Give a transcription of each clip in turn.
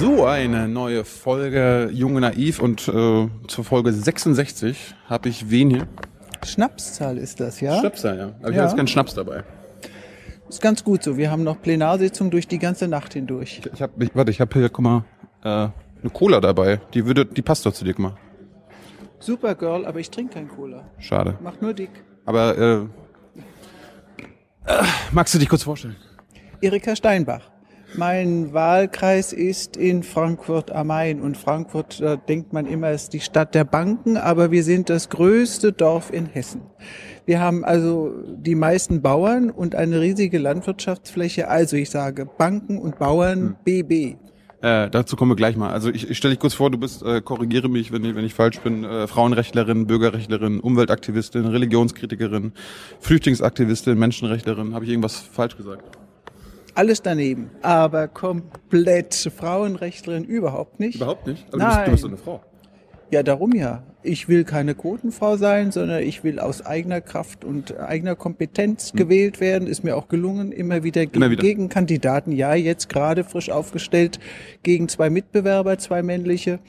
So, eine neue Folge Junge Naiv und äh, zur Folge 66 habe ich wen hier? Schnapszahl ist das, ja? Schnapszahl, ja. Aber ich Ja. habe jetzt keinen Schnaps dabei. Ist ganz gut so. Wir haben noch Plenarsitzung durch die ganze Nacht hindurch. Ich habe, ich, warte, ich habe hier, guck mal, äh, eine Cola dabei. Die würde, die passt doch zu dir, guck mal. Super Girl, aber ich trinke kein Cola. Schade. Macht nur dick. Aber äh, äh, magst du dich kurz vorstellen? Erika Steinbach. Mein Wahlkreis ist in Frankfurt am Main und Frankfurt, da denkt man immer, ist die Stadt der Banken, aber wir sind das größte Dorf in Hessen. Wir haben also die meisten Bauern und eine riesige Landwirtschaftsfläche. Also ich sage Banken und Bauern BB. Äh, dazu kommen wir gleich mal. Also ich, ich stelle dich kurz vor, du bist, äh, korrigiere mich, wenn ich, wenn ich falsch bin, äh, Frauenrechtlerin, Bürgerrechtlerin, Umweltaktivistin, Religionskritikerin, Flüchtlingsaktivistin, Menschenrechtlerin. Habe ich irgendwas falsch gesagt? Alles daneben, aber komplett Frauenrechtlerin überhaupt nicht. Überhaupt nicht? Aber Nein. du bist, du bist eine Frau. Ja, darum ja. Ich will keine Quotenfrau sein, sondern ich will aus eigener Kraft und eigener Kompetenz gewählt werden. Ist mir auch gelungen, immer wieder, ge Hm. Immer wieder. gegen Kandidaten. Ja, jetzt gerade frisch aufgestellt gegen zwei Mitbewerber, zwei männliche.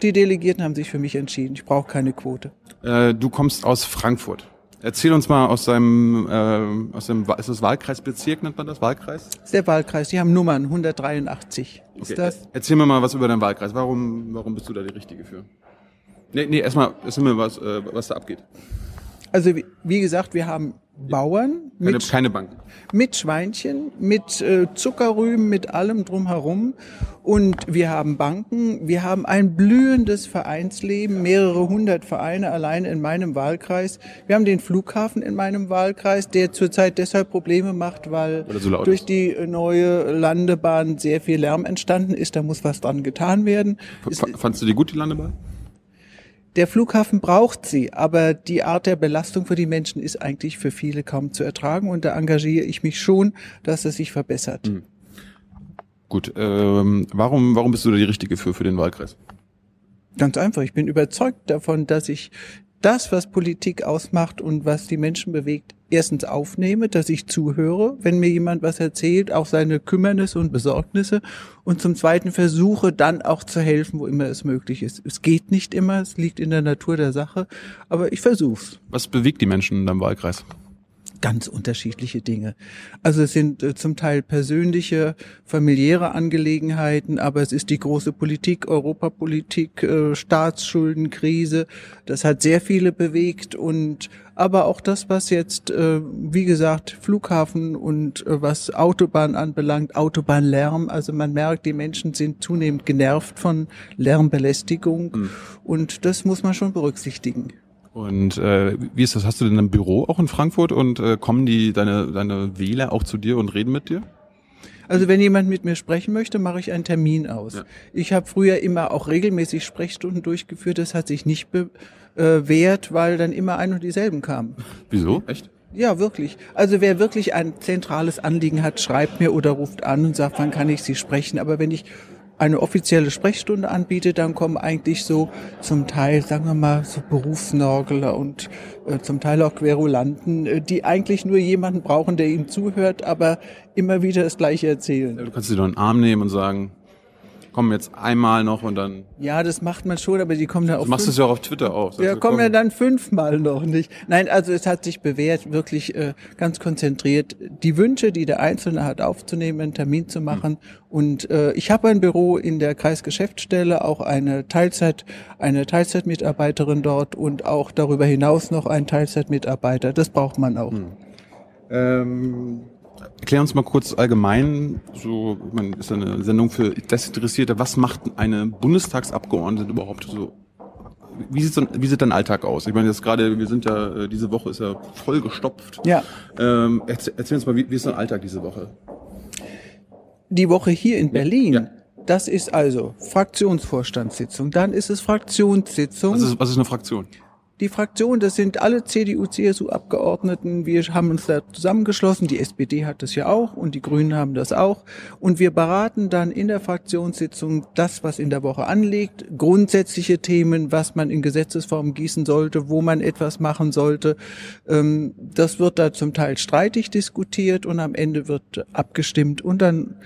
Die Delegierten haben sich für mich entschieden. Ich brauche keine Quote. Äh, du kommst aus Frankfurt. Erzähl uns mal aus deinem, äh, aus dem, ist das Wahlkreisbezirk, nennt man das? Wahlkreis? Das ist der Wahlkreis. Die haben Nummern 183. Ist Okay. das? Erzähl mir mal was über deinen Wahlkreis. Warum, warum bist du da die Richtige für? Nee, nee, erstmal, erzähl mir was, äh, was da abgeht. Also wie, gesagt, wir haben Bauern Keine, mit keine Banken. mit Schweinchen, mit äh, Zuckerrüben, mit allem drumherum. Und wir haben Banken, wir haben ein blühendes Vereinsleben, mehrere hundert Vereine allein in meinem Wahlkreis. Wir haben den Flughafen in meinem Wahlkreis, der zurzeit deshalb Probleme macht, weil so durch ist. die äh, neue Landebahn sehr viel Lärm entstanden ist. Da muss was dran getan werden. F fandst du die gut, die Landebahn? Der Flughafen braucht sie, aber die Art der Belastung für die Menschen ist eigentlich für viele kaum zu ertragen und da engagiere ich mich schon, dass es sich verbessert. Gut, ähm, warum, warum bist du da die Richtige für, für den Wahlkreis? Ganz einfach, ich bin überzeugt davon, dass ich das, was Politik ausmacht und was die Menschen bewegt, erstens aufnehme, dass ich zuhöre, wenn mir jemand was erzählt, auch seine Kümmernisse und Besorgnisse und zum Zweiten versuche dann auch zu helfen, wo immer es möglich ist. Es geht nicht immer, es liegt in der Natur der Sache, aber ich versuch's. Was bewegt die Menschen in deinem Wahlkreis? Ganz unterschiedliche Dinge. Also es sind äh, zum Teil persönliche, familiäre Angelegenheiten, aber es ist die große Politik, Europapolitik, äh, Staatsschuldenkrise. Das hat sehr viele bewegt und aber auch das, was jetzt, äh, wie gesagt, Flughafen und äh, was Autobahn anbelangt, Autobahnlärm. Also man merkt, die Menschen sind zunehmend genervt von Lärmbelästigung und das muss man schon berücksichtigen. Und äh, wie ist das? Hast du denn ein Büro auch in Frankfurt und äh, kommen die deine deine Wähler auch zu dir und reden mit dir? Also wenn jemand mit mir sprechen möchte, mache ich einen Termin aus. Ja. Ich habe früher immer auch regelmäßig Sprechstunden durchgeführt. Das hat sich nicht bewährt, weil dann immer ein und dieselben kamen. Wieso? Echt? Ja, wirklich. Also wer wirklich ein zentrales Anliegen hat, schreibt mir oder ruft an und sagt, wann kann ich Sie sprechen. Aber wenn ich eine offizielle Sprechstunde anbiete, dann kommen eigentlich so zum Teil, sagen wir mal, so Berufsnorgler und äh, zum Teil auch Querulanten, äh, die eigentlich nur jemanden brauchen, der ihnen zuhört, aber immer wieder das Gleiche erzählen. Du kannst dir doch einen Arm nehmen und sagen, komm jetzt einmal noch und dann. Ja, das macht man schon, aber die kommen dann Du auf machst es ja auch auf Twitter auch. Ja, du, kommen komm, ja dann fünfmal noch nicht. Nein, also es hat sich bewährt, wirklich äh, ganz konzentriert die Wünsche, die der Einzelne hat, aufzunehmen, einen Termin zu machen. Und äh, ich habe ein Büro in der Kreisgeschäftsstelle, auch eine Teilzeit, eine Teilzeitmitarbeiterin dort und auch darüber hinaus noch einen Teilzeitmitarbeiter. Das braucht man auch. Ähm, erklär uns mal kurz allgemein, so, man ist ja eine Sendung für Desinteressierte, was macht eine Bundestagsabgeordnete überhaupt so? Wie sieht, so, wie sieht dein Alltag aus? Ich meine, jetzt gerade, wir sind ja, äh, diese Woche ist ja voll gestopft. Ja. Ähm, erzähl, erzähl uns mal, wie, wie ist dein Alltag diese Woche? Die Woche hier in Berlin. ja. Das ist also Fraktionsvorstandssitzung, dann ist es Fraktionssitzung. Was ist, was ist eine Fraktion? Die Fraktion, das sind alle CDU-CSU-Abgeordneten. Wir haben uns da zusammengeschlossen. Die SPD hat das ja auch und die Grünen haben das auch. Und wir beraten dann in der Fraktionssitzung das, was in der Woche anliegt, grundsätzliche Themen, was man in Gesetzesform gießen sollte, wo man etwas machen sollte. Ähm, das wird da zum Teil streitig diskutiert und am Ende wird abgestimmt und dann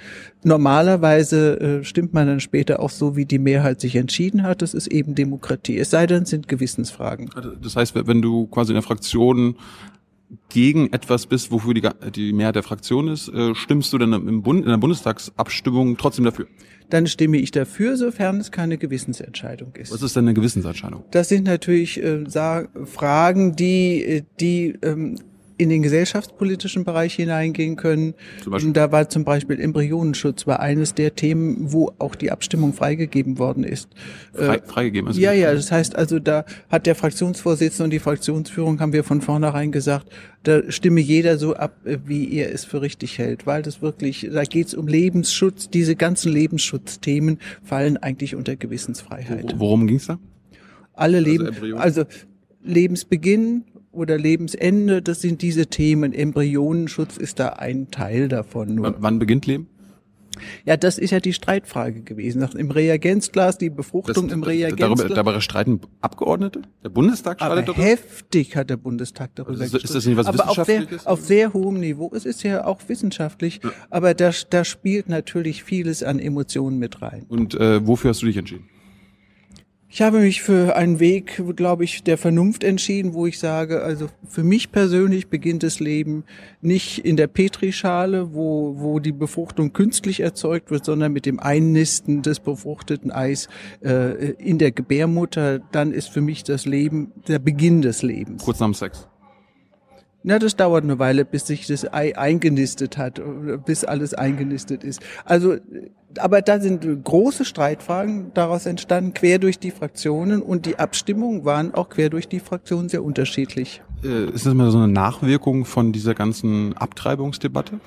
normalerweise äh, stimmt man dann später auch so, wie die Mehrheit sich entschieden hat. Das ist eben Demokratie. Es sei denn, es sind Gewissensfragen. Das heißt, wenn du quasi in der Fraktion gegen etwas bist, wofür die, die Mehrheit der Fraktion ist, äh, stimmst du dann im Bund, in der Bundestagsabstimmung trotzdem dafür? Dann stimme ich dafür, sofern es keine Gewissensentscheidung ist. Was ist denn eine Gewissensentscheidung? Das sind natürlich äh, Fragen, die, äh, die ähm, in den gesellschaftspolitischen Bereich hineingehen können. Da war zum Beispiel Embryonenschutz war eines der Themen, wo auch die Abstimmung freigegeben worden ist. Frei, äh, freigegeben? Also ja, ja, das heißt also, da hat der Fraktionsvorsitzende und die Fraktionsführung, haben wir von vornherein gesagt, da stimme jeder so ab, äh, wie er es für richtig hält, weil das wirklich, da geht es um Lebensschutz, diese ganzen Lebensschutzthemen fallen eigentlich unter Gewissensfreiheit. Worum ging es da? Alle also Leben, also Lebensbeginn, oder Lebensende, das sind diese Themen. Embryonenschutz ist da ein Teil davon. Nur. wann beginnt Leben? Ja, das ist ja die Streitfrage gewesen. Nach, Im Reagenzglas, die Befruchtung das, im Reagenzglas. Darüber, darüber streiten Abgeordnete? Der Bundestag streitet darüber? Heftig hat der Bundestag darüber also ist, ist das nicht was aber auf sehr, auf sehr hohem Niveau. Es ist ja auch wissenschaftlich, ja. aber da, da spielt natürlich vieles an Emotionen mit rein. Und äh, wofür hast du dich entschieden? Ich habe mich für einen Weg, glaube ich, der Vernunft entschieden, wo ich sage, also für mich persönlich beginnt das Leben nicht in der Petrischale, wo, wo die Befruchtung künstlich erzeugt wird, sondern mit dem Einnisten des befruchteten Eis äh, in der Gebärmutter. Dann ist für mich das Leben der Beginn des Lebens. Kurz nach dem Sex. Na, das dauert eine Weile, bis sich das Ei eingenistet hat, bis alles eingenistet ist. Also, aber da sind große Streitfragen daraus entstanden, quer durch die Fraktionen und die Abstimmungen waren auch quer durch die Fraktionen sehr unterschiedlich. Äh, ist das mal so eine Nachwirkung von dieser ganzen Abtreibungsdebatte?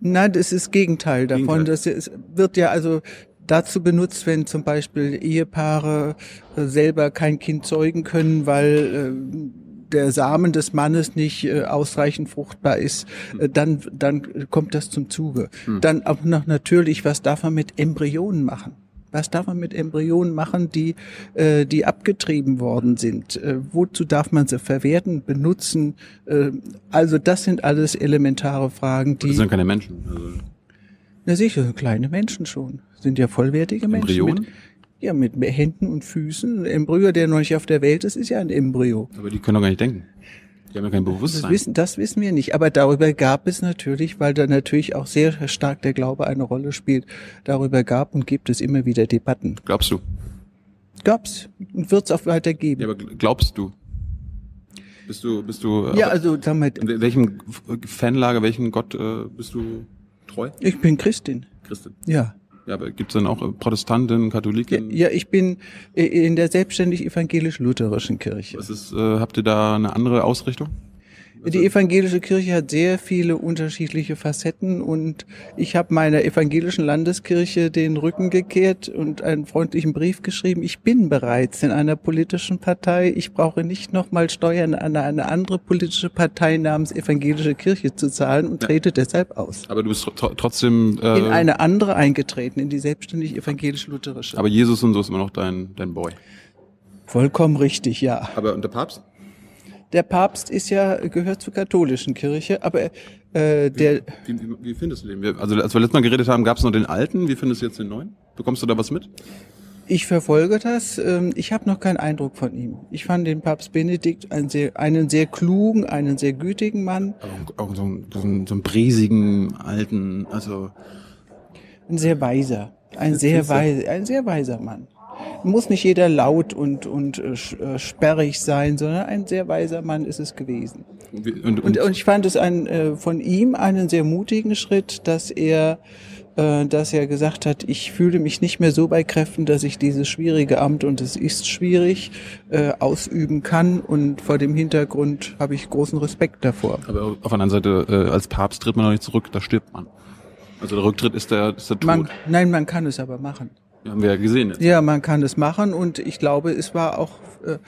Nein, das ist Gegenteil davon. Gegenteil. Das wird ja also dazu benutzt, wenn zum Beispiel Ehepaare äh, selber kein Kind zeugen können, weil äh, der Samen des Mannes nicht äh, ausreichend fruchtbar ist, äh, dann, dann kommt das zum Zuge. Hm. Dann auch noch natürlich, was darf man mit Embryonen machen? Was darf man mit Embryonen machen, die, äh, die abgetrieben worden sind? Äh, wozu darf man sie verwerten, benutzen? Äh, also das sind alles elementare Fragen, die. Das sind keine Menschen. Also. Na sicher, kleine Menschen schon. Sind ja vollwertige Menschen. Embryonen? Mit, ja, mit Händen und Füßen. Ein Embryo, der noch nicht auf der Welt ist, ist ja ein Embryo. Aber die können doch gar nicht denken. Die haben ja kein Bewusstsein. Das wissen, das wissen wir nicht. Aber darüber gab es natürlich, weil da natürlich auch sehr stark der Glaube eine Rolle spielt, darüber gab und gibt es immer wieder Debatten. Glaubst du? Gab's und wird's auch weiter geben. Ja, aber glaubst du? Bist du, bist du? Ja, also sag mal. In welchem Fanlager, welchen Gott äh, bist du treu? Ich bin Christin. Christin. Ja. Ja, aber gibt es dann auch äh, Protestanten, Katholiken? Ja, ja, ich bin in der selbstständig evangelisch-lutherischen Kirche. Was ist, äh, habt ihr da eine andere Ausrichtung? Die evangelische Kirche hat sehr viele unterschiedliche Facetten und ich habe meiner evangelischen Landeskirche den Rücken gekehrt und einen freundlichen Brief geschrieben. Ich bin bereits in einer politischen Partei. Ich brauche nicht nochmal Steuern an eine andere politische Partei namens evangelische Kirche zu zahlen und trete ja. deshalb aus. Aber du bist tr trotzdem äh, in eine andere eingetreten, in die selbstständig evangelisch-lutherische. Aber Jesus und so ist immer noch dein dein Boy. Vollkommen richtig, ja. Aber und der Papst? Der Papst ist ja, gehört zur katholischen Kirche, aber äh, der. Wie, wie, wie findest du den? Also als wir letztes Mal geredet haben, gab es noch den alten. Wie findest du jetzt den neuen? Bekommst du da was mit? Ich verfolge das. Ähm, ich habe noch keinen Eindruck von ihm. Ich fand den Papst Benedikt einen sehr, einen sehr klugen, einen sehr gütigen Mann. Auch so einen, so einen, so einen bräsigen alten, also ein sehr weiser, ein sehr weiser, ein sehr weiser Mann muss nicht jeder laut und, und äh, äh, sperrig sein, sondern ein sehr weiser Mann ist es gewesen. Und, und, und, und ich fand es ein, äh, von ihm einen sehr mutigen Schritt, dass er äh, dass er gesagt hat, ich fühle mich nicht mehr so bei Kräften, dass ich dieses schwierige Amt, und es ist schwierig, äh, ausüben kann. Und vor dem Hintergrund habe ich großen Respekt davor. Aber auf der anderen Seite, äh, als Papst tritt man noch nicht zurück, da stirbt man. Also der Rücktritt ist der, ist der Tod. Man, nein, man kann es aber machen. Ja, haben wir ja gesehen. Jetzt. Ja, man kann es machen und ich glaube, es war auch äh,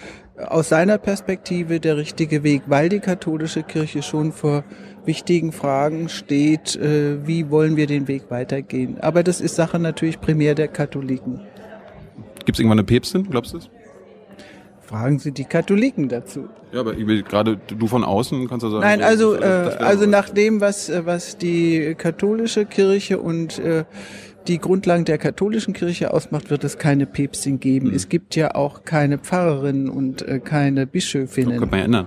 aus seiner Perspektive der richtige Weg, weil die katholische Kirche schon vor wichtigen Fragen steht, äh, wie wollen wir den Weg weitergehen. Aber das ist Sache natürlich primär der Katholiken. Gibt es irgendwann eine Päpstin, glaubst du das? Fragen Sie die Katholiken dazu. Ja, aber ich will gerade du von außen kannst du sagen. Nein, also äh, also nach dem, was äh, was die katholische Kirche und äh, die Grundlagen der katholischen Kirche ausmacht, wird es keine Päpstin geben. Es gibt ja auch keine Pfarrerinnen und äh, keine Bischöfinnen. könnte man ja ändern.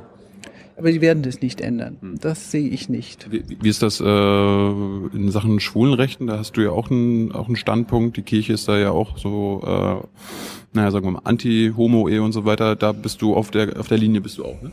Aber die werden das nicht ändern. Das sehe ich nicht. Wie, wie ist das äh, in Sachen Schwulenrechten? Da hast du ja auch einen, auch einen Standpunkt. Die Kirche ist da ja auch so, äh, naja, sagen wir mal, Anti-Homo-Ehe und so weiter. Da bist du auf der auf der Linie bist du auch, ne?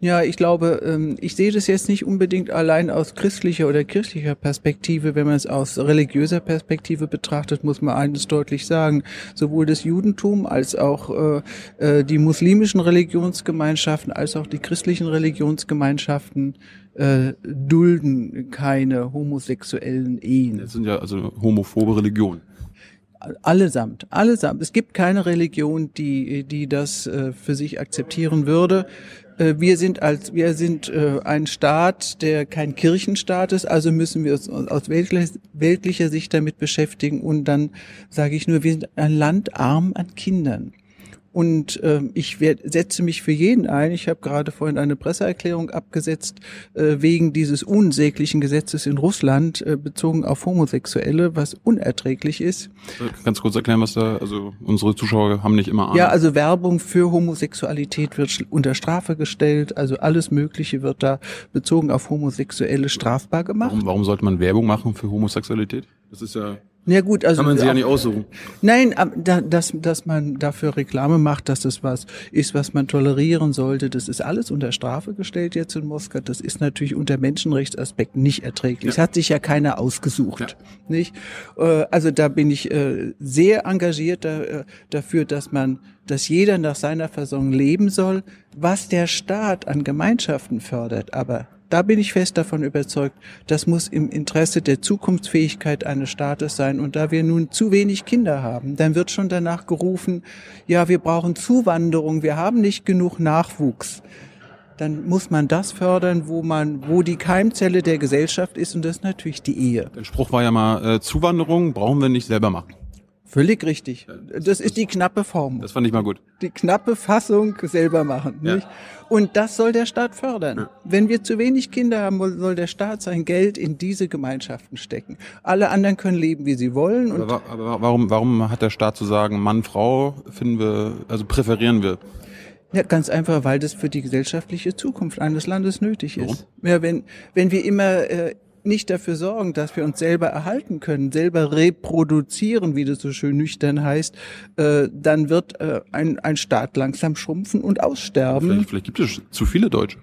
Ja, ich glaube, ähm, ich sehe das jetzt nicht unbedingt allein aus christlicher oder kirchlicher Perspektive. Wenn man es aus religiöser Perspektive betrachtet, muss man eines deutlich sagen. Sowohl das Judentum als auch äh, äh, die muslimischen Religionsgemeinschaften als auch die christlichen Religionsgemeinschaften äh, dulden keine homosexuellen Ehen. Das sind ja also homophobe Religionen. Allesamt, allesamt. Es gibt keine Religion, die, die das äh, für sich akzeptieren würde. Äh, wir sind als, wir sind äh, ein Staat, der kein Kirchenstaat ist, also müssen wir uns aus weltlicher, weltlicher Sicht damit beschäftigen. Und dann sage ich nur, wir sind ein Land arm an Kindern. Und ähm, ich werd, setze mich für jeden ein. Ich habe gerade vorhin eine Presseerklärung abgesetzt äh, wegen dieses unsäglichen Gesetzes in Russland äh, bezogen auf Homosexuelle, was unerträglich ist. Äh, Ganz kurz erklären, was da, also unsere Zuschauer haben nicht immer Ahnung. Ja, also Werbung für Homosexualität wird unter Strafe gestellt. Also alles Mögliche wird da bezogen auf Homosexuelle strafbar gemacht. warum, warum sollte man Werbung machen für Homosexualität? Das ist ja, Ja gut, also kann man sich ja nicht aussuchen. Nein, da, dass, dass man dafür Reklame macht, dass das was ist, was man tolerieren sollte, das ist alles unter Strafe gestellt jetzt in Moskau. Das ist natürlich unter Menschenrechtsaspekten nicht erträglich. Es hat sich ja keiner ausgesucht, nicht? Äh, Also da bin ich äh, sehr engagiert äh, dafür, dass man, dass jeder nach seiner Versorgung leben soll, was der Staat an Gemeinschaften fördert, aber da bin ich fest davon überzeugt, das muss im Interesse der Zukunftsfähigkeit eines Staates sein. Und da wir nun zu wenig Kinder haben, dann wird schon danach gerufen, ja, wir brauchen Zuwanderung, wir haben nicht genug Nachwuchs. Dann muss man das fördern, wo man, wo die Keimzelle der Gesellschaft ist, und das ist natürlich die Ehe. Der Spruch war ja mal, äh, Zuwanderung brauchen wir nicht selber machen. Völlig richtig. Das ist die knappe Form. Das fand ich mal gut. die knappe Fassung selber machen. Ja. Nicht? Und das soll der Staat fördern. Wenn wir zu wenig Kinder haben, soll der Staat sein Geld in diese Gemeinschaften stecken. Alle anderen können leben, wie sie wollen. Aber, aber warum, warum hat der Staat zu sagen, Mann, Frau finden wir, also präferieren wir? ja, ganz einfach, weil das für die gesellschaftliche Zukunft eines Landes nötig ist. Ja, wenn, wenn wir immer äh, nicht dafür sorgen, dass wir uns selber erhalten können, selber reproduzieren, wie das so schön nüchtern heißt, äh, dann wird äh, ein, ein Staat langsam schrumpfen und aussterben. Vielleicht, vielleicht gibt es zu viele Deutsche.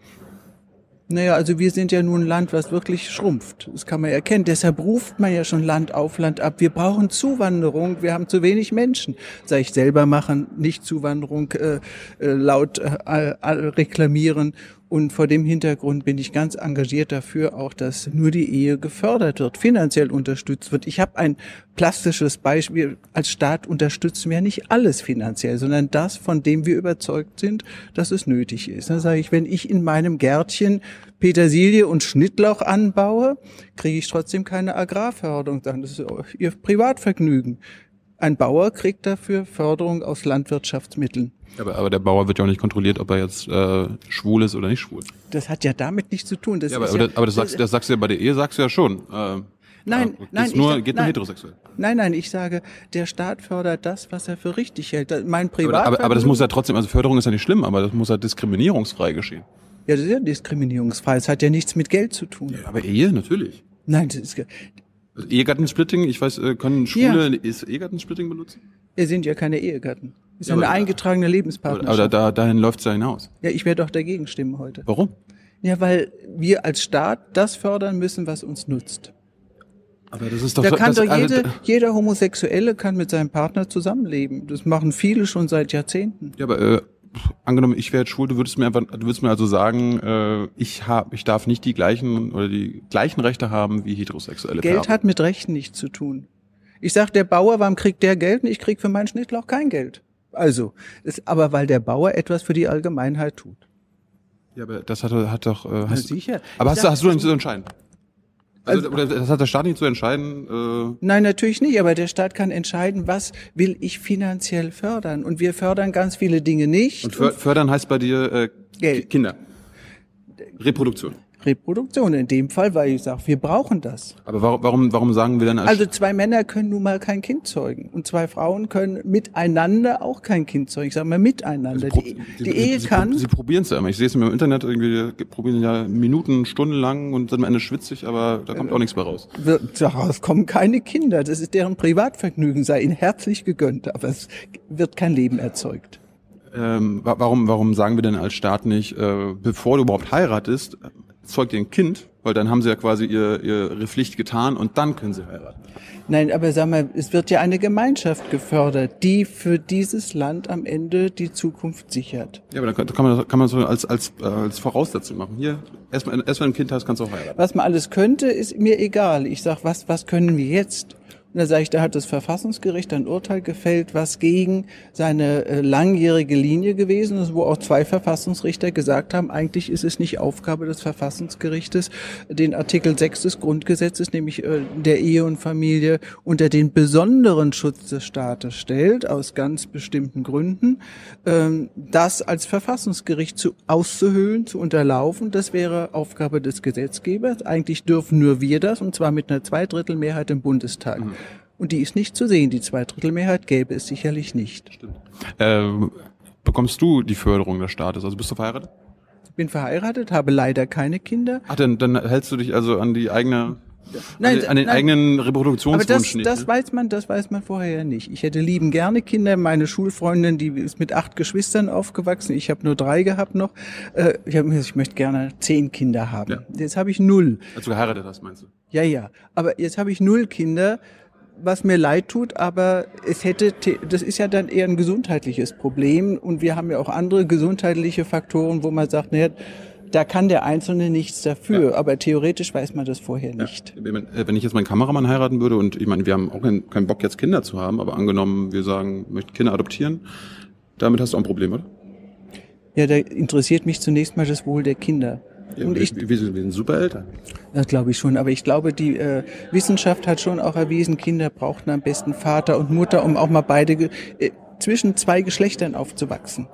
Naja, also wir sind ja nun ein Land, was wirklich schrumpft. Das kann man erkennen. Deshalb ruft man ja schon Land auf Land ab. Wir brauchen Zuwanderung. Wir haben zu wenig Menschen. Sag ich selber machen, nicht Zuwanderung äh, äh, laut äh, reklamieren. Und vor dem Hintergrund bin ich ganz engagiert dafür, auch dass nur die Ehe gefördert wird, finanziell unterstützt wird. Ich habe ein plastisches Beispiel. Als Staat unterstützen wir nicht alles finanziell, sondern das, von dem wir überzeugt sind, dass es nötig ist. Da sage ich, wenn ich in meinem Gärtchen Petersilie und Schnittlauch anbaue, kriege ich trotzdem keine Agrarförderung. Dann das ist ihr Privatvergnügen. Ein Bauer kriegt dafür Förderung aus Landwirtschaftsmitteln. Aber, aber der Bauer wird ja auch nicht kontrolliert, ob er jetzt äh, schwul ist oder nicht schwul. Das hat ja damit nichts zu tun. Das Ja, aber, aber, das, aber das, sagst, das sagst du ja bei der Ehe, sagst du ja schon. Äh, Nein, ja, nein, nur, ich- geht nur nein. heterosexuell. Nein, nein, ich sage, der Staat fördert das, was er für richtig hält. Mein Aber, Privat aber, aber das muss ja trotzdem, also Förderung ist ja nicht schlimm, aber das muss ja diskriminierungsfrei geschehen. ja, das ist ja diskriminierungsfrei. Es hat ja nichts mit Geld zu tun. Aber Ehe, natürlich. Nein, das ist, Ehegattensplitting, ich weiß, äh, können Schwule ist Ehegattensplitting benutzen? wir sind ja keine Ehegatten. Es ist Ja, eine eingetragene Lebenspartnerschaft. aber da, dahin läuft's ja hinaus. ja, ich werde doch dagegen stimmen heute. Warum? Ja, weil wir als Staat das fördern müssen, was uns nutzt. Aber das ist doch Da kann das, doch also, jede, jeder Homosexuelle kann mit seinem Partner zusammenleben. Das machen viele schon seit Jahrzehnten. Ja, aber äh, angenommen, ich wäre jetzt schwul, du würdest mir einfach, du würdest mir also sagen, äh, ich hab, ich darf nicht die gleichen oder die gleichen Rechte haben wie heterosexuelle Geld Paare. hat mit Rechten nichts zu tun. Ich sag, der Bauer, warum kriegt der Geld und ich krieg für meinen Schnittlauch kein Geld? Also, ist, aber weil der Bauer etwas für die Allgemeinheit tut. Ja, aber das hat, hat doch. Äh, Na hast, sicher. aber Ich hast, sag, du- hast du nicht zu entscheiden? Also, Also- das hat der Staat nicht zu entscheiden. Äh, Nein, natürlich nicht, aber der Staat kann entscheiden, was will ich finanziell fördern. Und wir fördern ganz viele Dinge nicht. und för fördern heißt bei dir äh, Geld. Ki- Kinder. Reproduktion. Reproduktion in dem Fall, weil ich sage, wir brauchen das. Aber warum, warum, warum sagen wir dann als Also zwei Männer können nun mal kein Kind zeugen und zwei Frauen können miteinander auch kein Kind zeugen. Ich sage mal miteinander. Pro- Die, sie- die Ehe sie, kann. Sie probieren es ja immer. Ich sehe es immer im Internet irgendwie, die probieren ja Minuten, Stunden lang und sind am Ende schwitzig, aber da kommt auch nichts mehr raus. daraus kommen keine Kinder. Das ist deren Privatvergnügen, sei ihnen herzlich gegönnt, aber es wird kein Leben erzeugt. Ähm, wa- warum, warum sagen wir denn als Staat nicht, äh, bevor du überhaupt heiratest, zeugt ihr ein Kind, weil dann haben sie ja quasi ihr, ihre Pflicht getan und dann können sie heiraten. Nein, aber sag mal, es wird ja eine Gemeinschaft gefördert, die für dieses Land am Ende die Zukunft sichert. Ja, aber dann kann, man das kann man so als als äh, als Voraussetzung machen. Hier erstmal erst wenn du ein Kind hast, kannst du auch heiraten. Was man alles könnte, ist mir egal. Ich sag, was, was können wir jetzt? Und da sage ich, da hat das Verfassungsgericht ein Urteil gefällt, was gegen seine äh, langjährige Linie gewesen ist, wo auch zwei Verfassungsrichter gesagt haben, eigentlich ist es nicht Aufgabe des Verfassungsgerichtes, den Artikel 6 des Grundgesetzes, nämlich äh, der Ehe und Familie, unter den besonderen Schutz des Staates stellt, aus ganz bestimmten Gründen, ähm, das als Verfassungsgericht zu, auszuhöhlen, zu unterlaufen, das wäre Aufgabe des Gesetzgebers. Eigentlich dürfen nur wir das, und zwar mit einer Zweidrittelmehrheit im Bundestag. Und die ist nicht zu sehen. Die Zweidrittelmehrheit gäbe es sicherlich nicht. Ähm, bekommst du die Förderung des Staates? Also bist du verheiratet? Ich bin verheiratet, habe leider keine Kinder. Ach, dann, dann hältst du dich also an die eigene, Nein, an, den, an den nein. eigenen Aber Reproduktionswunsch das, nicht. das ne? weiß man, das weiß man vorher ja nicht. Ich hätte lieben gerne Kinder. Meine Schulfreundin, die ist mit acht Geschwistern aufgewachsen. Ich habe nur drei gehabt noch. Äh, Ich, hab, mir gesagt, ich möchte gerne zehn Kinder haben. Ja. Jetzt habe ich null. Als du geheiratet hast, meinst du? Ja, ja. Aber jetzt habe ich null Kinder, was mir leid tut, aber es hätte, das ist ja dann eher ein gesundheitliches Problem und wir haben ja auch andere gesundheitliche Faktoren, wo man sagt, naja, da kann der Einzelne nichts dafür, aber theoretisch weiß man das vorher nicht. Wenn man- äh, wenn ich jetzt meinen Kameramann heiraten würde und ich meine, wir haben auch keinen, keinen Bock jetzt Kinder zu haben, aber angenommen, wir sagen, möchten Kinder adoptieren, damit hast du auch ein Problem, oder? Ja, da interessiert mich zunächst mal das Wohl der Kinder. Und wir, ich, wir, sind wir sind super Eltern. das glaube ich schon, aber ich glaube, die äh, Wissenschaft hat schon auch erwiesen, Kinder brauchten am besten Vater und Mutter, um auch mal beide äh, zwischen zwei Geschlechtern aufzuwachsen,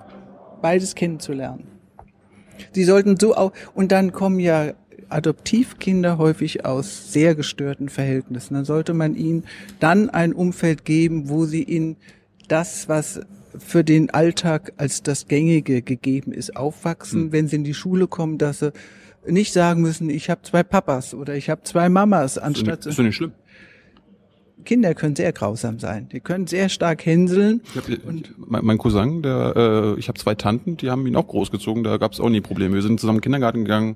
beides kennenzulernen. Sie sollten so auch und dann kommen ja Adoptivkinder häufig aus sehr gestörten Verhältnissen. Dann sollte man ihnen dann ein Umfeld geben, wo sie in das, was für den Alltag als das Gängige gegeben ist, aufwachsen, wenn sie in die Schule kommen, dass sie nicht sagen müssen, ich habe zwei Papas oder ich habe zwei Mamas, anstatt ist doch nicht schlimm. Kinder können sehr grausam sein. Die können sehr stark hänseln. Hab, ich, mein, mein Cousin, der, äh, ich habe zwei Tanten, die haben ihn auch großgezogen, da gab es auch nie Probleme. Wir sind zusammen in den Kindergarten gegangen.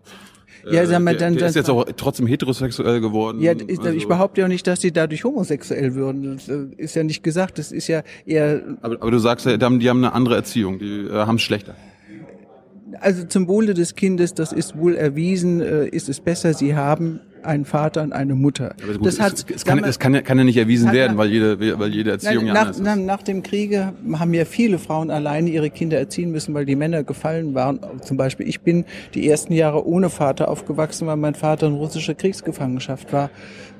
Ja, sag mal, der, dann, der dann ist jetzt auch trotzdem heterosexuell geworden. Ja, ich, also- ich behaupte ja auch nicht, dass die dadurch homosexuell würden. Das äh, ist ja nicht gesagt. Das ist ja eher, aber, aber du sagst ja, die haben, die haben eine andere Erziehung, die äh, haben es schlechter. also zum Wohle des Kindes, das ist wohl erwiesen, äh, ist es besser, sie haben einen Vater und eine Mutter. Gut, das hat, es, kann, es kann, ja- kann ja nicht erwiesen werden, weil jede, weil jede Erziehung Nein, ja nach, anders ist. nach, nach dem Kriege haben ja viele Frauen alleine ihre Kinder erziehen müssen, weil die Männer gefallen waren. Zum Beispiel, ich bin die ersten Jahre ohne Vater aufgewachsen, weil mein Vater in russischer Kriegsgefangenschaft war.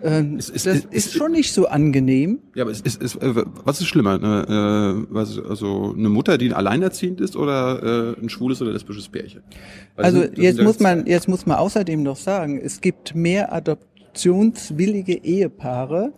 Ähm, Es ist- das ist es- schon nicht so angenehm. Ja, aber es ist, es, äh, was ist schlimmer? Eine, äh, was, also eine Mutter, die alleinerziehend ist oder äh, ein schwules oder lesbisches Pärchen? Weil Also sind- jetzt muss man jetzt muss man außerdem noch sagen, es gibt mehr adoptionswillige Ehepaare,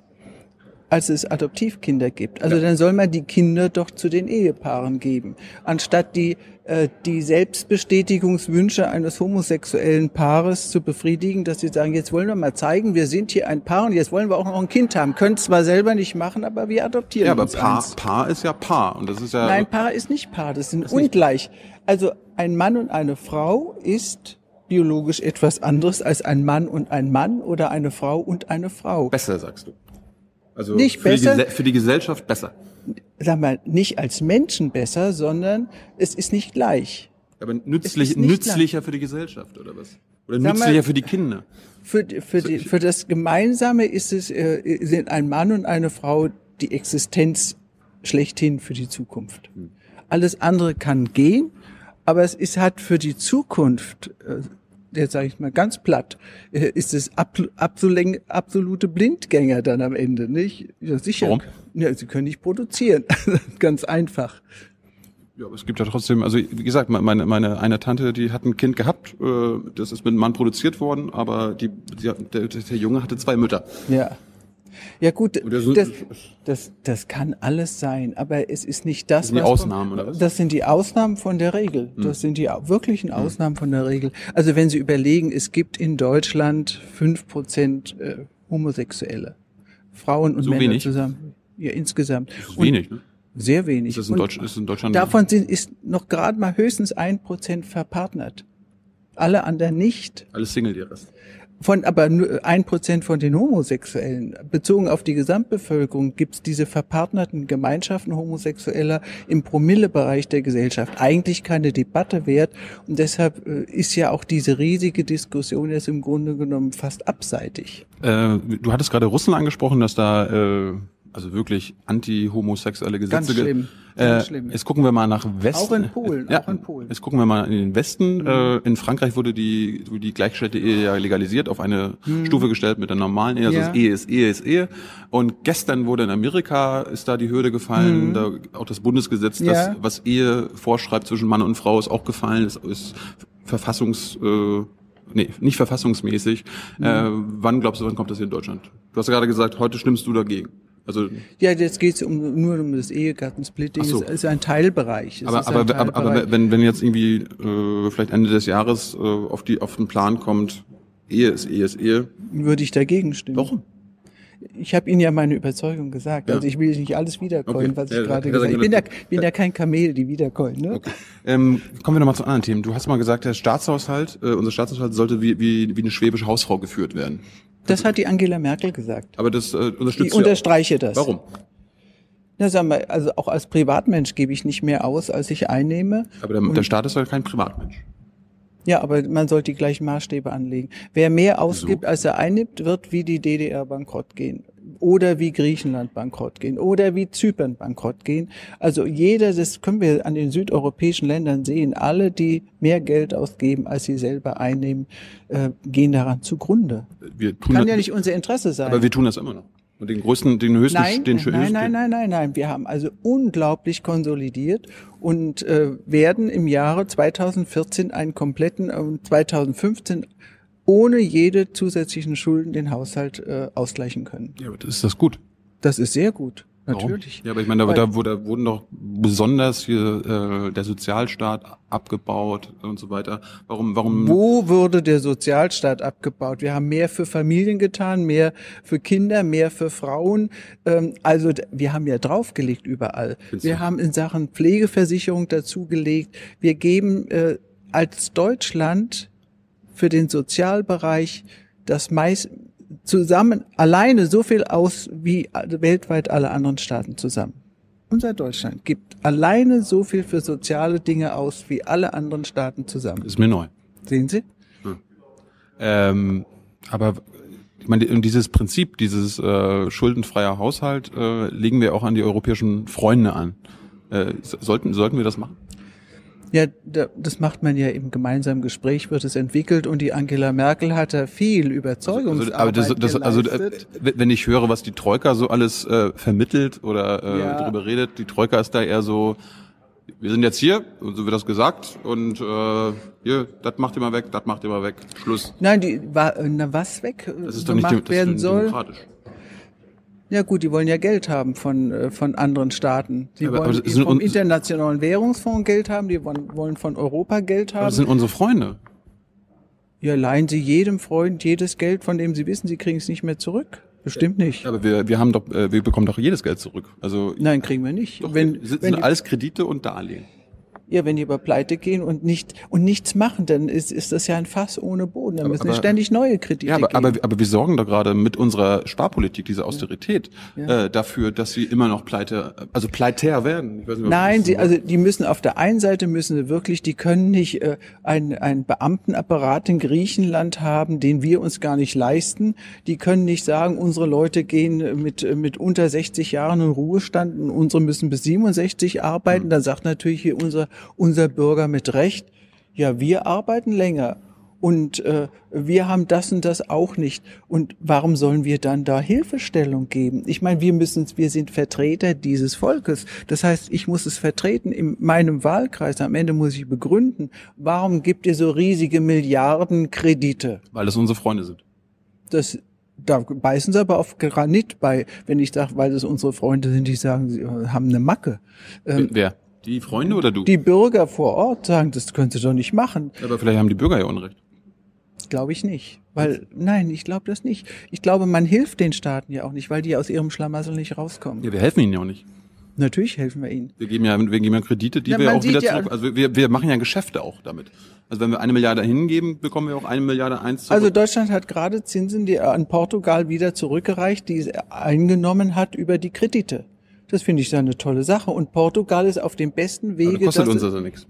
als es Adoptivkinder gibt. Also dann soll man die Kinder doch zu den Ehepaaren geben, anstatt die äh, die Selbstbestätigungswünsche eines homosexuellen Paares zu befriedigen, dass sie sagen, jetzt wollen wir mal zeigen, wir sind hier ein Paar und jetzt wollen wir auch noch ein Kind haben. Können zwar selber nicht machen, aber wir adoptieren Ja, aber Paar, eins. Paar ist ja Paar und das ist ja Nein, Paar ist nicht Paar, das sind ungleich. Also ein Mann und eine Frau ist biologisch etwas anderes als ein Mann und ein Mann oder eine Frau und eine Frau. besser, sagst du. Also Nicht für, besser. Die, für die Gesellschaft besser. Sag mal, nicht als Menschen besser, sondern es ist nicht gleich. Aber nützlich, nützlicher für die Gesellschaft, oder was? Oder nützlicher für die Kinder? Für, für, die, für das Gemeinsame ist es, äh, sind ein Mann und eine Frau die Existenz schlechthin für die Zukunft. Hm. Alles andere kann gehen, aber es ist halt für die Zukunft, äh, jetzt sage ich mal ganz platt, äh, ist es absolute Blindgänger dann am Ende, nicht? Ja, sicher. Warum? Ja, sie können nicht produzieren. ganz einfach. Ja, aber es gibt ja trotzdem, also wie gesagt, meine, meine eine Tante, die hat ein Kind gehabt, äh, das ist mit einem Mann produziert worden, aber die, die der, der Junge hatte zwei Mütter. Ja. Ja gut, das, das, das kann alles sein, aber es ist nicht das, das sind die Ausnahmen, von, oder was? Das sind die Ausnahmen von der Regel. Hm. Das sind die wirklichen hm. Ausnahmen von der Regel. Also wenn Sie überlegen, es gibt in Deutschland fünf Prozent äh, Homosexuelle. Frauen und so Männer wenig? zusammen. Ja, insgesamt. Wenig, ne? Sehr wenig. Ist das in, Deutsch, ist in Deutschland? Davon sind, ist noch gerade mal höchstens ein Prozent verpartnert. Alle anderen nicht. Alles Single, die Rest. Von, aber nur ein Prozent von den Homosexuellen. Bezogen auf die Gesamtbevölkerung gibt es diese verpartnerten Gemeinschaften Homosexueller im Promillebereich der Gesellschaft. Eigentlich keine Debatte wert. Und deshalb äh, ist ja auch diese riesige Diskussion jetzt im Grunde genommen fast abseitig. Äh, du hattest gerade Russland angesprochen, dass da äh also wirklich anti-homosexuelle Gesetze. Ganz schlimm. Ganz äh, schlimm. Jetzt gucken wir mal nach Westen. Auch in Polen. Ja, auch in Polen. Jetzt gucken wir mal in den Westen. Mhm. Äh, in Frankreich wurde die, die gleichgestellte Ehe ja legalisiert, auf eine mhm. Stufe gestellt mit der normalen Ehe. Also ja. Ehe ist Ehe ist Ehe. Und gestern wurde in Amerika ist da die Hürde gefallen. Mhm. Da, auch das Bundesgesetz, ja. das was Ehe vorschreibt zwischen Mann und Frau, ist auch gefallen. Das ist verfassungs äh, nee, nicht verfassungsmäßig. Mhm. Äh, wann glaubst du, wann kommt das hier in Deutschland? Du hast gerade gesagt, heute stimmst du dagegen. Also ja, jetzt geht es um, nur um das Ehegattensplitting. So. Es ist ein Teilbereich. Es aber, aber, Teilbereich. aber wenn, wenn jetzt irgendwie äh, vielleicht Ende des Jahres äh, auf, die, auf den Plan kommt, Ehe ist Ehe ist Ehe. Würde ich dagegen stimmen. Warum? Ich habe Ihnen ja meine Überzeugung gesagt. Ja. Also ich will nicht alles wiederkeulen, okay. was ich ja, gerade gesagt habe. Ich bin da, bin da kein Kamel, die wiederkeulen. Ne? Okay. Ähm, kommen wir nochmal zu anderen Themen. Du hast mal gesagt, der Staatshaushalt, äh, unser Staatshaushalt sollte wie, wie, wie eine schwäbische Hausfrau geführt werden. Das hat die Angela Merkel gesagt. Aber das äh, unterstützt Ich unterstreiche das. Warum? Na, sagen wir, also auch als Privatmensch gebe ich nicht mehr aus, als ich einnehme. Aber der, der Staat ist ja kein Privatmensch. Ja, aber man sollte die gleichen Maßstäbe anlegen. Wer mehr ausgibt, so. als er einnimmt, wird wie die DDR bankrott gehen oder wie Griechenland bankrott gehen oder wie Zypern bankrott gehen. Also jeder, das können wir an den südeuropäischen Ländern sehen, alle, die mehr Geld ausgeben, als sie selber einnehmen, äh, gehen daran zugrunde. Wir tun Kann das, ja nicht unser Interesse sein. Aber wir tun das immer noch. Und den größten, den höchsten, nein, den nein, nein, nein, nein, nein. Wir haben also unglaublich konsolidiert und äh, werden im Jahre 2014 einen kompletten, äh, 2015 ohne jede zusätzlichen Schulden den Haushalt äh, ausgleichen können. Ja, aber das ist das gut. Das ist sehr gut. Natürlich. Warum? Ja, aber ich meine, da, da, da wurden doch besonders hier äh, der Sozialstaat abgebaut und so weiter. Warum, warum? Wo wurde der Sozialstaat abgebaut? Wir haben mehr für Familien getan, mehr für Kinder, mehr für Frauen. Ähm, also wir haben ja draufgelegt überall. Findest wir du? haben in Sachen Pflegeversicherung dazugelegt. Wir geben äh, als Deutschland für den Sozialbereich das meist zusammen alleine so viel aus wie weltweit alle anderen Staaten zusammen. Unser Deutschland gibt alleine so viel für soziale Dinge aus wie alle anderen Staaten zusammen. Ist mir neu. Sehen Sie? Hm. Ähm, aber ich meine, dieses Prinzip, dieses äh, schuldenfreier Haushalt, äh, legen wir auch an die europäischen Freunde an. Äh, sollten, sollten wir das machen? Ja, das macht man ja im gemeinsamen Gespräch, wird es entwickelt und die Angela Merkel hat da viel Überzeugungsarbeit also, aber das, das, also äh, wenn ich höre, was die Troika so alles äh, vermittelt oder äh, ja. darüber redet, die Troika ist da eher so, wir sind jetzt hier, so wird das gesagt, und äh, hier, das macht ihr mal weg, das macht ihr mal weg, Schluss. Nein, die war na was weg? Das ist doch nicht das werden soll. demokratisch. Ja gut, die wollen ja Geld haben von, äh, von anderen Staaten. Die aber, wollen aber vom Internationalen Währungsfonds Geld haben, die wollen, wollen von Europa Geld haben. Aber das sind unsere Freunde. Ja, leihen sie jedem Freund jedes Geld, von dem sie wissen, sie kriegen es nicht mehr zurück. Bestimmt nicht. Aber wir, wir haben doch, äh, wir bekommen doch jedes Geld zurück. Also Nein, kriegen wir nicht. Doch, wenn, sind, wenn sind alles Kredite und Darlehen. Ja, wenn die über Pleite gehen und nicht und nichts machen, dann ist, ist das ja ein Fass ohne Boden. Dann müssen wir aber- ständig neue Kredite Ja, aber, geben. aber, aber wir sorgen da gerade mit unserer Sparpolitik, dieser Austerität, Ja. äh, dafür, dass sie immer noch pleite, also pleiter werden. Nicht, Nein, sie, so- also die müssen auf der einen Seite müssen sie wirklich, die können nicht äh, einen, einen Beamtenapparat in Griechenland haben, den wir uns gar nicht leisten. Die können nicht sagen, unsere Leute gehen mit, mit unter 60 Jahren in Ruhestand und unsere müssen bis 67 Hm. arbeiten. Dann sagt natürlich hier unser, unser Bürger mit Recht, ja, wir arbeiten länger. Und äh, wir haben das und das auch nicht. Und warum sollen wir dann da Hilfestellung geben? Ich meine, wir müssen, wir sind Vertreter dieses Volkes. Das heißt, ich muss es vertreten in meinem Wahlkreis. Am Ende muss ich begründen, warum gibt ihr so riesige Milliardenkredite? weil das unsere Freunde sind. Das, da beißen sie aber auf Granit bei, wenn ich sage, weil das unsere Freunde sind, die sagen, sie äh, haben eine Macke. Ähm, Wer? Die Freunde oder du? die Bürger vor Ort sagen, das können sie doch nicht machen. aber vielleicht haben die Bürger ja Unrecht. Glaube ich nicht. Weil, nein, ich glaube das nicht. Ich glaube, man hilft den Staaten ja auch nicht, weil die aus ihrem Schlamassel nicht rauskommen. Ja, wir helfen ihnen ja auch nicht. Natürlich helfen wir ihnen. Wir geben ja, wir geben ja Kredite, die Na, wir auch wieder ja- zurück, also wir, wir machen ja Geschäfte auch damit. Also wenn wir eine Milliarde hingeben, bekommen wir auch eine Milliarde eins zurück. Also Deutschland hat gerade Zinsen, die er an Portugal wieder zurückgereicht, die es eingenommen hat über die Kredite. Das finde ich so eine tolle Sache. Und Portugal ist auf dem besten aber Wege. das kostet uns also nichts.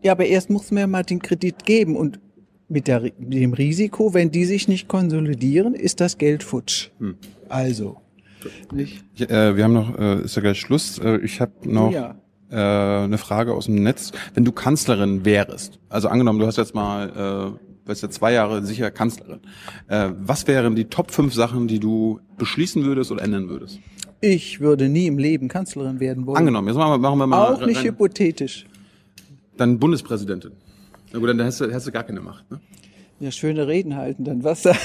Ja, aber erst muss man ja mal den Kredit geben und mit, der, mit dem Risiko, wenn die sich nicht konsolidieren, ist das Geld futsch. Hm. Also. Nicht? Ich, äh, wir haben noch, äh, ist ja gleich Schluss. Äh, ich habe noch Ja. äh, eine Frage aus dem Netz. Wenn du Kanzlerin wärst, also angenommen, du hast jetzt mal, äh, bist ja zwei Jahre sicher Kanzlerin, äh, was wären die Top 5 Sachen, die du beschließen würdest oder ändern würdest? Ich würde nie im Leben Kanzlerin werden wollen. Angenommen, jetzt machen wir, machen wir mal Auch nicht rein, hypothetisch. dann Bundespräsidentin. Na gut, dann hast du, hast du gar keine Macht. Ne? Ja, schöne Reden halten, dann was? Ja,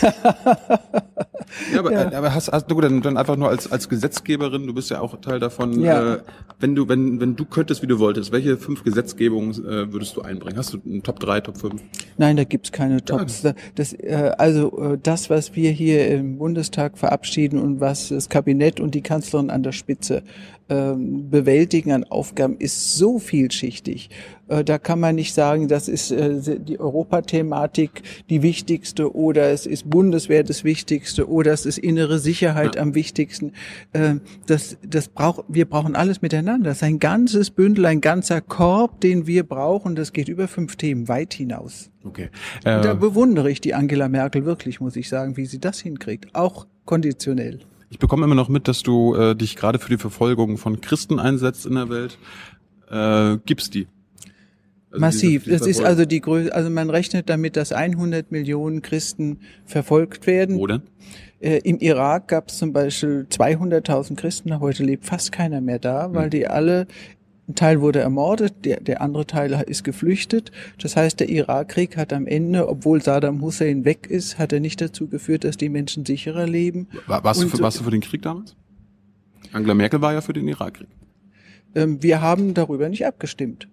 aber, äh, aber hast, hast du dann, dann einfach nur als, als Gesetzgeberin, du bist ja auch Teil davon, Ja. äh, wenn du, wenn, wenn du könntest, wie du wolltest, welche fünf Gesetzgebungen äh, würdest du einbringen? Hast du einen Top 3, Top 5? Nein, da gibt's keine Tops. Da- Das, äh, also äh, das, was wir hier im Bundestag verabschieden und was das Kabinett und die Kanzlerin an der Spitze ähm, bewältigen an Aufgaben, ist so vielschichtig. Äh, da kann man nicht sagen, das ist äh, die Europathematik die wichtigste oder es ist Bundeswehr das Wichtigste oder es ist innere Sicherheit am wichtigsten. Äh, das, das braucht, wir brauchen alles miteinander. Das ist ein ganzes Bündel, ein ganzer Korb, den wir brauchen. Das geht über fünf Themen weit hinaus. Okay. Da Äh, bewundere ich die Angela Merkel wirklich, muss ich sagen, wie sie das hinkriegt. Auch konditionell. ich bekomme immer noch mit, dass du äh, dich gerade für die Verfolgung von Christen einsetzt in der Welt. Äh, gibt's die? Also Massiv. Das ist also die Größe, also man rechnet damit, dass 100 Millionen Christen verfolgt werden. Wo denn? Äh, Im Irak gab es zum Beispiel 200.000 Christen, heute lebt fast keiner mehr da, weil die alle, ein Teil wurde ermordet, der, der andere Teil ist geflüchtet. Das heißt, der Irakkrieg hat am Ende, obwohl Saddam Hussein weg ist, hat er nicht dazu geführt, dass die Menschen sicherer leben. War, warst, du für, warst du für den Krieg damals? Angela Merkel war ja für den Irakkrieg. Ähm, wir haben darüber nicht abgestimmt.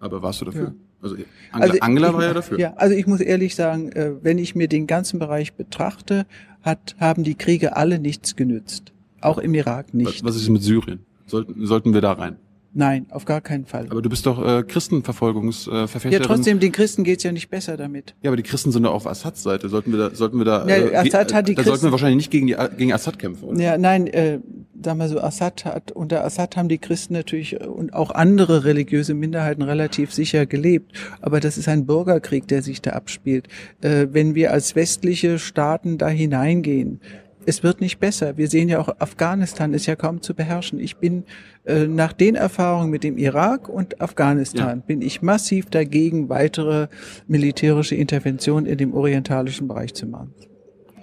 Aber warst du dafür? Ja. Also Angela, Also Angela ich- war ja dafür. Ja, also ich muss ehrlich sagen, äh, wenn ich mir den ganzen Bereich betrachte, hat, haben die Kriege alle nichts genützt. Auch im Irak nicht. was ist mit Syrien? Sollten, sollten wir da rein? Nein, auf gar keinen Fall. Aber du bist doch äh, Christenverfolgungsverfechterin. Äh, Ja, trotzdem, den Christen geht's ja nicht besser damit. Ja, aber die Christen sind doch auf Assads Seite. Sollten wir da, sollten wir da, Ja, äh, Assad hat die da sollten Christen- wir wahrscheinlich nicht gegen die, gegen Assad kämpfen, oder? Ja, nein, äh, sag mal so, Assad hat, unter Assad haben die Christen natürlich äh, und auch andere religiöse Minderheiten relativ sicher gelebt. Aber das ist ein Bürgerkrieg, der sich da abspielt. Äh, wenn wir als westliche Staaten da hineingehen, es wird nicht besser. Wir sehen ja auch, Afghanistan ist ja kaum zu beherrschen. Ich bin äh, nach den Erfahrungen mit dem Irak und Afghanistan Ja. bin ich massiv dagegen, weitere militärische Interventionen in dem orientalischen Bereich zu machen.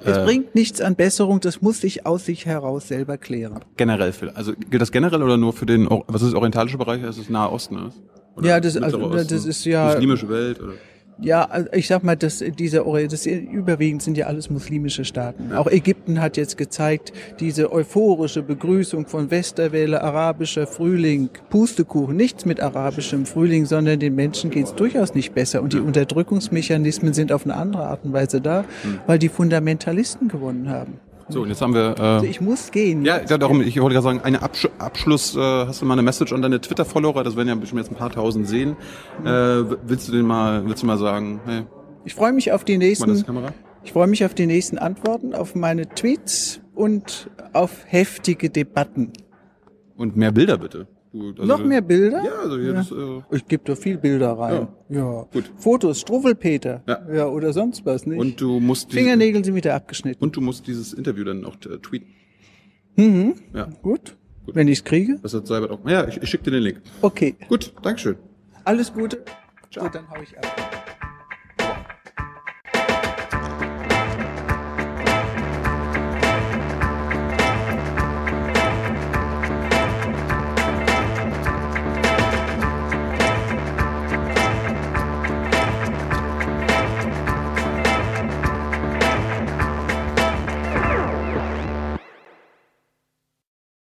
Es Äh. bringt nichts an Besserung, das muss sich aus sich heraus selber klären. Generell, für, also gilt das generell oder nur für den, was ist orientalische Bereich? Das ist Nahe Osten, oder? Ja, das- also, das ist ja- Muslimische Welt, oder? Ja, also ich sag mal, dass diese das überwiegend sind ja alles muslimische Staaten. Auch Ägypten hat jetzt gezeigt, diese euphorische Begrüßung von Westerwelle, arabischer Frühling, Pustekuchen, nichts mit arabischem Frühling, sondern den Menschen geht's durchaus nicht besser. Und die Unterdrückungsmechanismen sind auf eine andere Art und Weise da, weil die Fundamentalisten gewonnen haben. So, und jetzt haben wir. Also Äh, ich muss gehen. ja, ja, darum, ich wollte gerade sagen, eine Absch Abschluss, äh, hast du mal eine Message an deine Twitter-Follower, das werden ja bestimmt jetzt ein paar tausend sehen. Äh, w- willst du den mal, willst du mal sagen, hey, Ich freue mich auf die nächsten, ich freue mich auf die nächsten Antworten, auf meine Tweets und auf heftige Debatten. Und mehr Bilder bitte. Du, also, Noch mehr Bilder? Ja, also hier das, äh, Ich gebe da viel Bilder rein. Ja. gut. Fotos, Struffelpeter. Ja. ja. Oder sonst was, nicht? und du musst die, Fingernägel sind wieder abgeschnitten. und du musst dieses Interview dann auch äh, tweeten. Mhm. Ja, Gut. Wenn ich's kriege. das hat Seibert auch. Ja, ich, ich schicke dir den Link. Okay. Gut, Dankeschön. Alles Gute. Gut, dann hau ich ab.